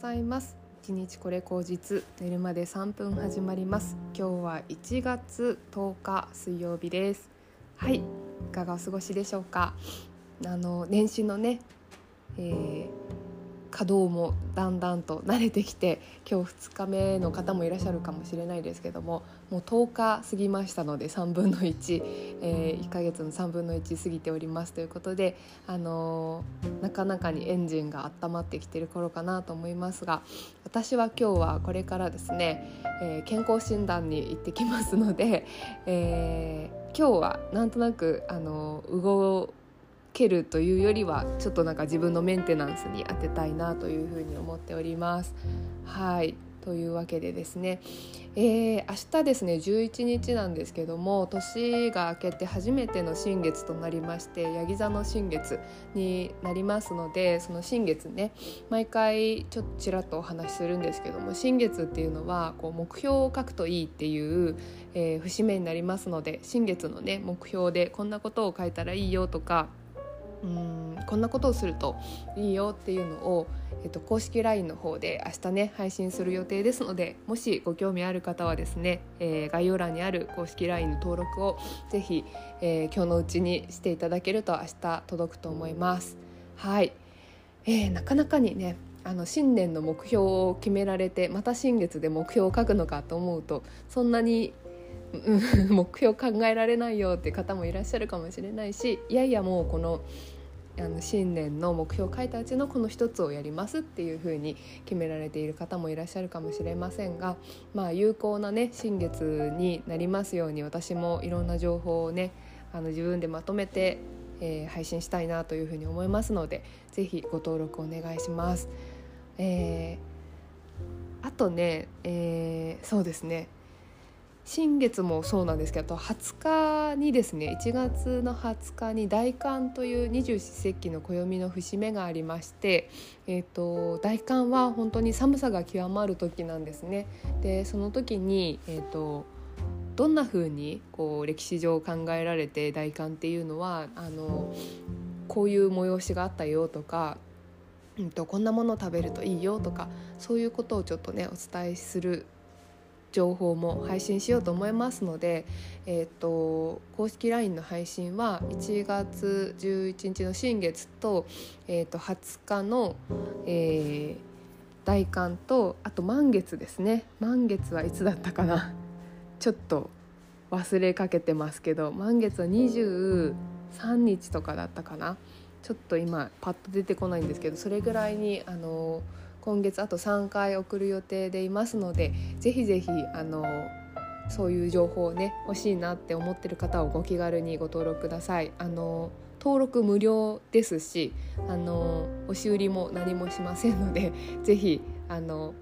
ざいます。一日これ口実寝るまで3分始まります。今日は1月10日水曜日です。はいいかがお過ごしでしょうか。あの年始のね、えー稼働もだんだんと慣れてきて今日2日目の方もいらっしゃるかもしれないですけどももう10日過ぎましたので3分の1、えー、1ヶ月の3分の1過ぎておりますということで、あのー、なかなかにエンジンが温まってきてる頃かなと思いますが私は今日はこれからですね、えー、健康診断に行ってきますので、え今日はなんとなく、あの動けるというよりはちょっとなんか自分のメンテナンスに当てたいなというふうに思っております。はいというわけでですね、えー、明日ですね11日なんですけども年が明けて初めての新月となりましてヤギ座の新月になりますのでその新月ね毎回ちょっとちらっとお話しするんですけども新月っていうのはこう目標を書くといいっていう、えー、節目になりますので新月のね目標でこんなことを書いたらいいよとかうんこんなことをするといいよっていうのを、えっと、公式 LINE の方で明日ね配信する予定ですのでもしご興味ある方はですね、えー、概要欄にある公式 LINE の登録をぜひ、えー、今日のうちにしていただけると明日届くと思います。はい、えー、なかなかにねあの新年の目標を決められてまた新月で目標を書くのかと思うとそんなに 目標考えられないよって方もいらっしゃるかもしれないしいやいやもうこのあの新年の目標を書いたうちのこの一つをやりますっていうふうに決められている方もいらっしゃるかもしれませんが、まあ、有効なね新月になりますように私もいろんな情報をねあの自分でまとめて、えー、配信したいなというふうに思いますので是非ご登録お願いします。えー、あとね、えー、そうですね新月もそうなんですけど20日にですね1月の20日に大寒という二十四節気の暦の節目がありまして、えーと、大寒は本当に寒さが極まる時なんですね。でその時に、えーと、どんな風にこう歴史上考えられて大寒っていうのはあのこういう催しがあったよとかうんと、こんなものを食べるといいよとかそういうことをちょっとねお伝えする情報も配信しようと思いますので、えーと、公式 LINE の配信は1月11日の新月と,、えーと、20日の、えー、大寒とあと満月ですね。満月はいつだったかな。ちょっと忘れかけてますけど満月は23日とかだったかな。ちょっと今パッと出てこないんですけどそれぐらいにあのー今月あと3回送る予定でいますのでぜひぜひあのそういう情報をね欲しいなって思ってる方をご気軽にご登録ください。あの登録無料ですしあの押し売りも何もしませんので ぜひあの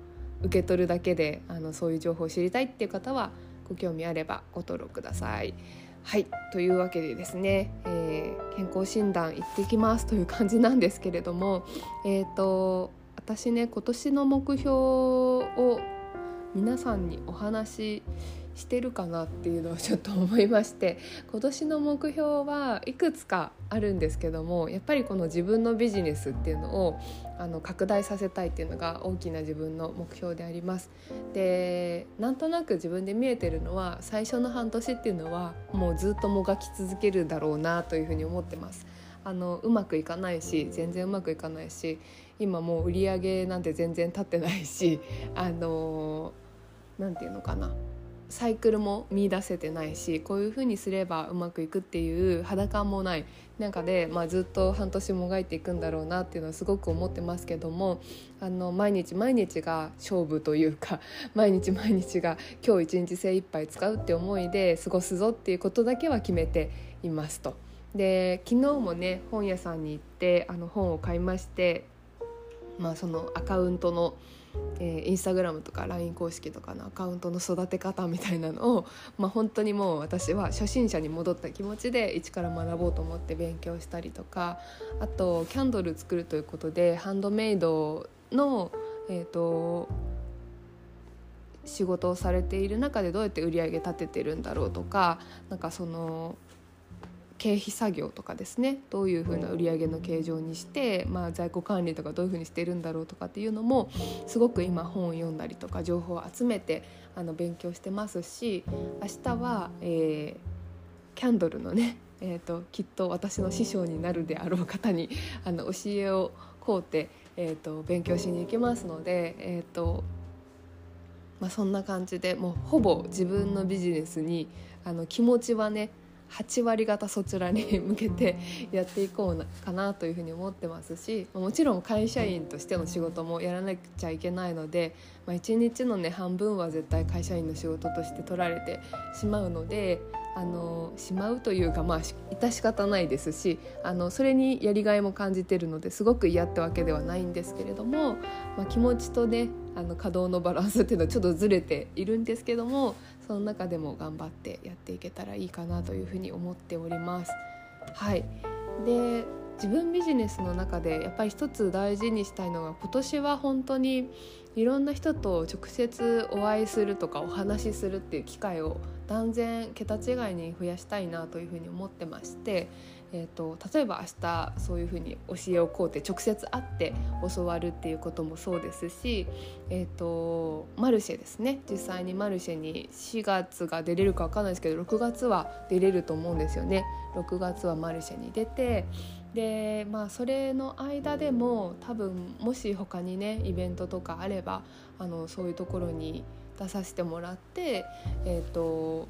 受け取るだけであのそういう情報を知りたいっていう方はご興味あればご登録ください。はいというわけでですね、えー、健康診断行ってきますという感じなんですけれどもえっ、ー、と私ね今年の目標を皆さんにお話ししてるかなっていうのをちょっと思いまして 今年の目標はいくつかあるんですけどもやっぱりこの自分のビジネスっていうのをあの拡大させたいっていうのが大きな自分の目標であります。でなんとなく自分で見えてるのは最初の半年っていうのはもうずっともがき続けるだろうなというふうに思ってます。あのうまくいかないし全然うまくいかないし今もう売り上げなんて全然立ってないし あの何て言うのかなサイクルも見出せてないしこういうふうにすればうまくいくっていう肌感もない中で、まあ、ずっと半年もがいていくんだろうなっていうのはすごく思ってますけどもあの毎日毎日が勝負というか 毎日毎日が今日一日精一杯使うって思いで過ごすぞっていうことだけは決めていますと。で昨日もね本屋さんに行ってあの本を買いましてまあ、そのアカウントの、えー、インスタグラムとか LINE 公式とかのアカウントの育て方みたいなのを、まあ、本当にもう私は初心者に戻った気持ちで一から学ぼうと思って勉強したりとかあとキャンドル作るということでハンドメイドの、えーと、仕事をされている中でどうやって売り上げ立ててるんだろうとかなんかその経費作業とかですねどういうふうな売り上げの形状にして、まあ、在庫管理とかどういうふうにしてるんだろうとかっていうのもすごく今本を読んだりとか情報を集めてあの勉強してますし明日は、えー、キャンドルのね、えーと、きっと私の師匠になるであろう方にあの教えを請うて、えーと、勉強しに行きますので、えーとまあ、そんな感じでもうほぼ自分のビジネスにあの気持ちはね8割方そちらに向けてやっていこうかなというふうに思ってますしもちろん会社員としての仕事もやらなくちゃいけないので、まあ、1日のね半分は絶対会社員の仕事として取られてしまうのであのしまうというかまあ致し方ないですしあのそれにやりがいも感じてるのですごく嫌ってわけではないんですけれども、まあ、気持ちとねあの稼働のバランスっていうのはちょっとずれているんですけどもその中でも頑張ってやっていけたらいいかなというふうに思っております。はいで自分ビジネスの中でやっぱり一つ大事にしたいのが今年は本当にいろんな人と直接お会いするとかお話しするっていう機会を断然桁違いに増やしたいなというふうに思ってましてえーと、例えば明日そういうふうに教えを請うて直接会って教わるっていうこともそうですし、えーと、マルシェですね実際にマルシェに4月が出れるか分かんないですけど6月は出れると思うんですよね。6月はマルシェに出てでまあそれの間でも多分もし他にねイベントとかあればあのそういうところに出させてもらって、えーと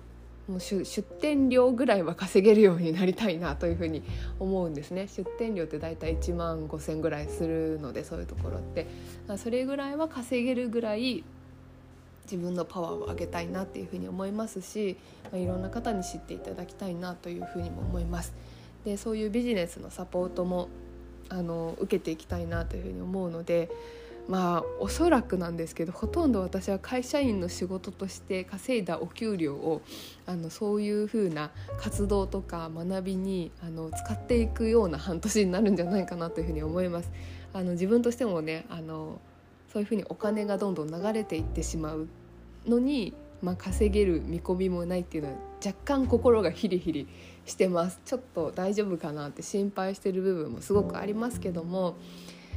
もう出店料ぐらいは稼げるようになりたいなというふうに思うんですね出店料って大体1万5,000ぐらいするのでそういうところってそれぐらいは稼げるぐらい自分のパワーを上げたいなっていうふうに思いますし、まあ、いろんな方に知っていただきたいなというふうにも思います。でそういうビジネスのサポートもあの受けていきたいなというふうに思うのでまあおそらくなんですけどほとんど私は会社員の仕事として稼いだお給料をあのそういうふうな活動とか学びにあの使っていくような半年になるんじゃないかなというふうに思います。あの自分としてもねあのそういうふうにお金がどんどん流れていってしまうのに、まあ、稼げる見込みもないっていうのは若干心がヒリヒリしてますちょっと大丈夫かなって心配してる部分もすごくありますけども。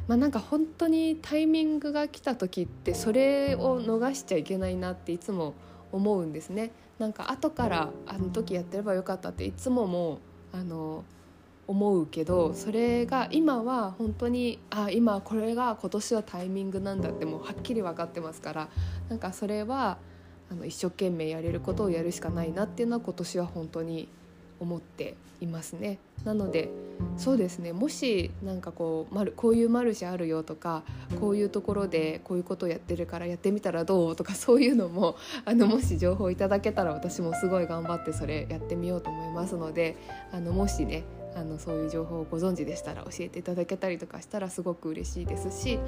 まあ、なんか本当にタイミングが来た時ってそれを逃しちゃいけないなっていつも思うんですね。なんか後からあの時やってればよかったっていつももうあの思うけどそれが今は本当にあ今これが今年はタイミングなんだってもうはっきり分かってますからなんかそれはあの一生懸命やれることをやるしかないなっていうのは今年は本当に思っていますね。なのでそうですねもしなんかこうこういうマルシェあるよとかこういうところでこういうことをやってるからやってみたらどうとかそういうのも あのもし情報いただけたら私もすごい頑張ってそれやってみようと思いますのであのもしねあのそういう情報をご存知でしたら教えていただけたりとかしたらすごく嬉しいですし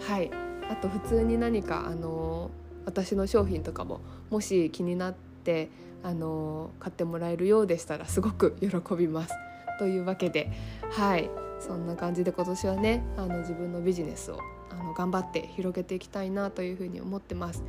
はいあと普通に何かあの私の商品とかももし気になってあの買ってもらえるようでしたらすごく喜びます。というわけではいそんな感じで今年はねあの自分のビジネスをあの頑張って広げていきたいなというふうに思ってます。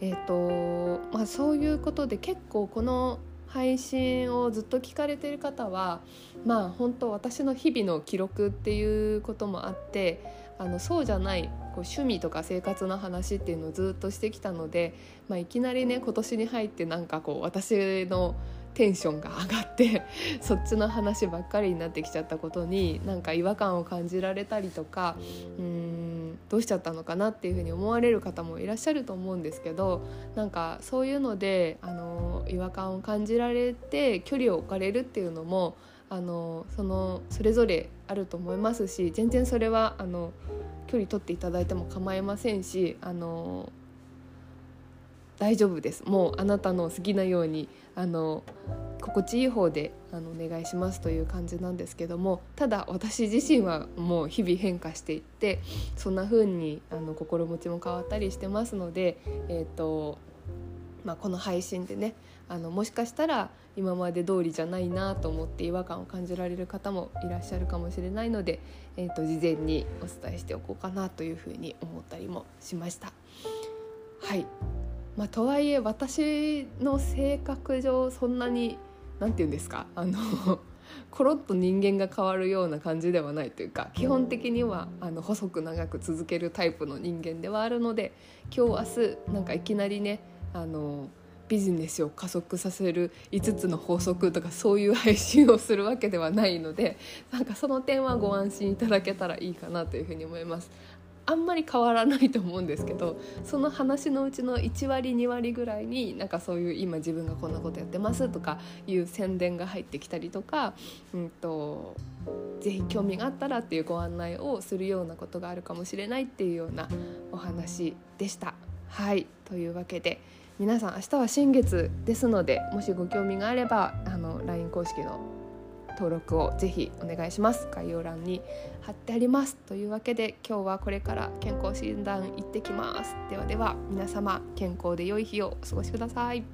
えーとまあ、そういうことで結構この配信をずっと聞かれてる方はまあ本当私の日々の記録っていうこともあってあのそうじゃないこう趣味とか生活の話っていうのをずっとしてきたので、まあ、いきなりね今年に入ってなんかこう私のテンションが上がって そっちの話ばっかりになってきちゃったことになんか違和感を感じられたりとかうんどうしちゃったのかなっていうふうに思われる方もいらっしゃると思うんですけどなんかそういうのであの違和感を感じられて距離を置かれるっていうのもあのそのそれぞれあると思いますし全然それはあの距離取っていただいても構いませんしあの大丈夫です。もうあなたの好きなようにあの心地いい方であのお願いしますという感じなんですけどもただ私自身はもう日々変化していってそんな風にあに心持ちも変わったりしてますので、えーとまあ、この配信でねあのもしかしたら今まで通りじゃないなと思って違和感を感じられる方もいらっしゃるかもしれないので、えーと、事前にお伝えしておこうかなというふうに思ったりもしました。はいまあ、とはいえ私の性格上そんなに何て言うんですかあの コロッと人間が変わるような感じではないというか基本的にはあの細く長く続けるタイプの人間ではあるので今日明日なんかいきなりねあのビジネスを加速させる5つの法則とかそういう配信をするわけではないのでなんかその点はご安心いただけたらいいかなというふうに思います。あんまり変わらないと思うんですけどその話のうちの1割2割ぐらいになんかそういう今自分がこんなことやってますとかいう宣伝が入ってきたりとか、うんと、ぜひ興味があったらっていうご案内をするようなことがあるかもしれないっていうようなお話でした。はいというわけで皆さん明日は新月ですのでもしご興味があればあの LINE 公式の登録をぜひお願いします。概要欄に貼ってあります。というわけで今日はこれから健康診断行ってきます。ではでは皆様健康で良い日をお過ごしください。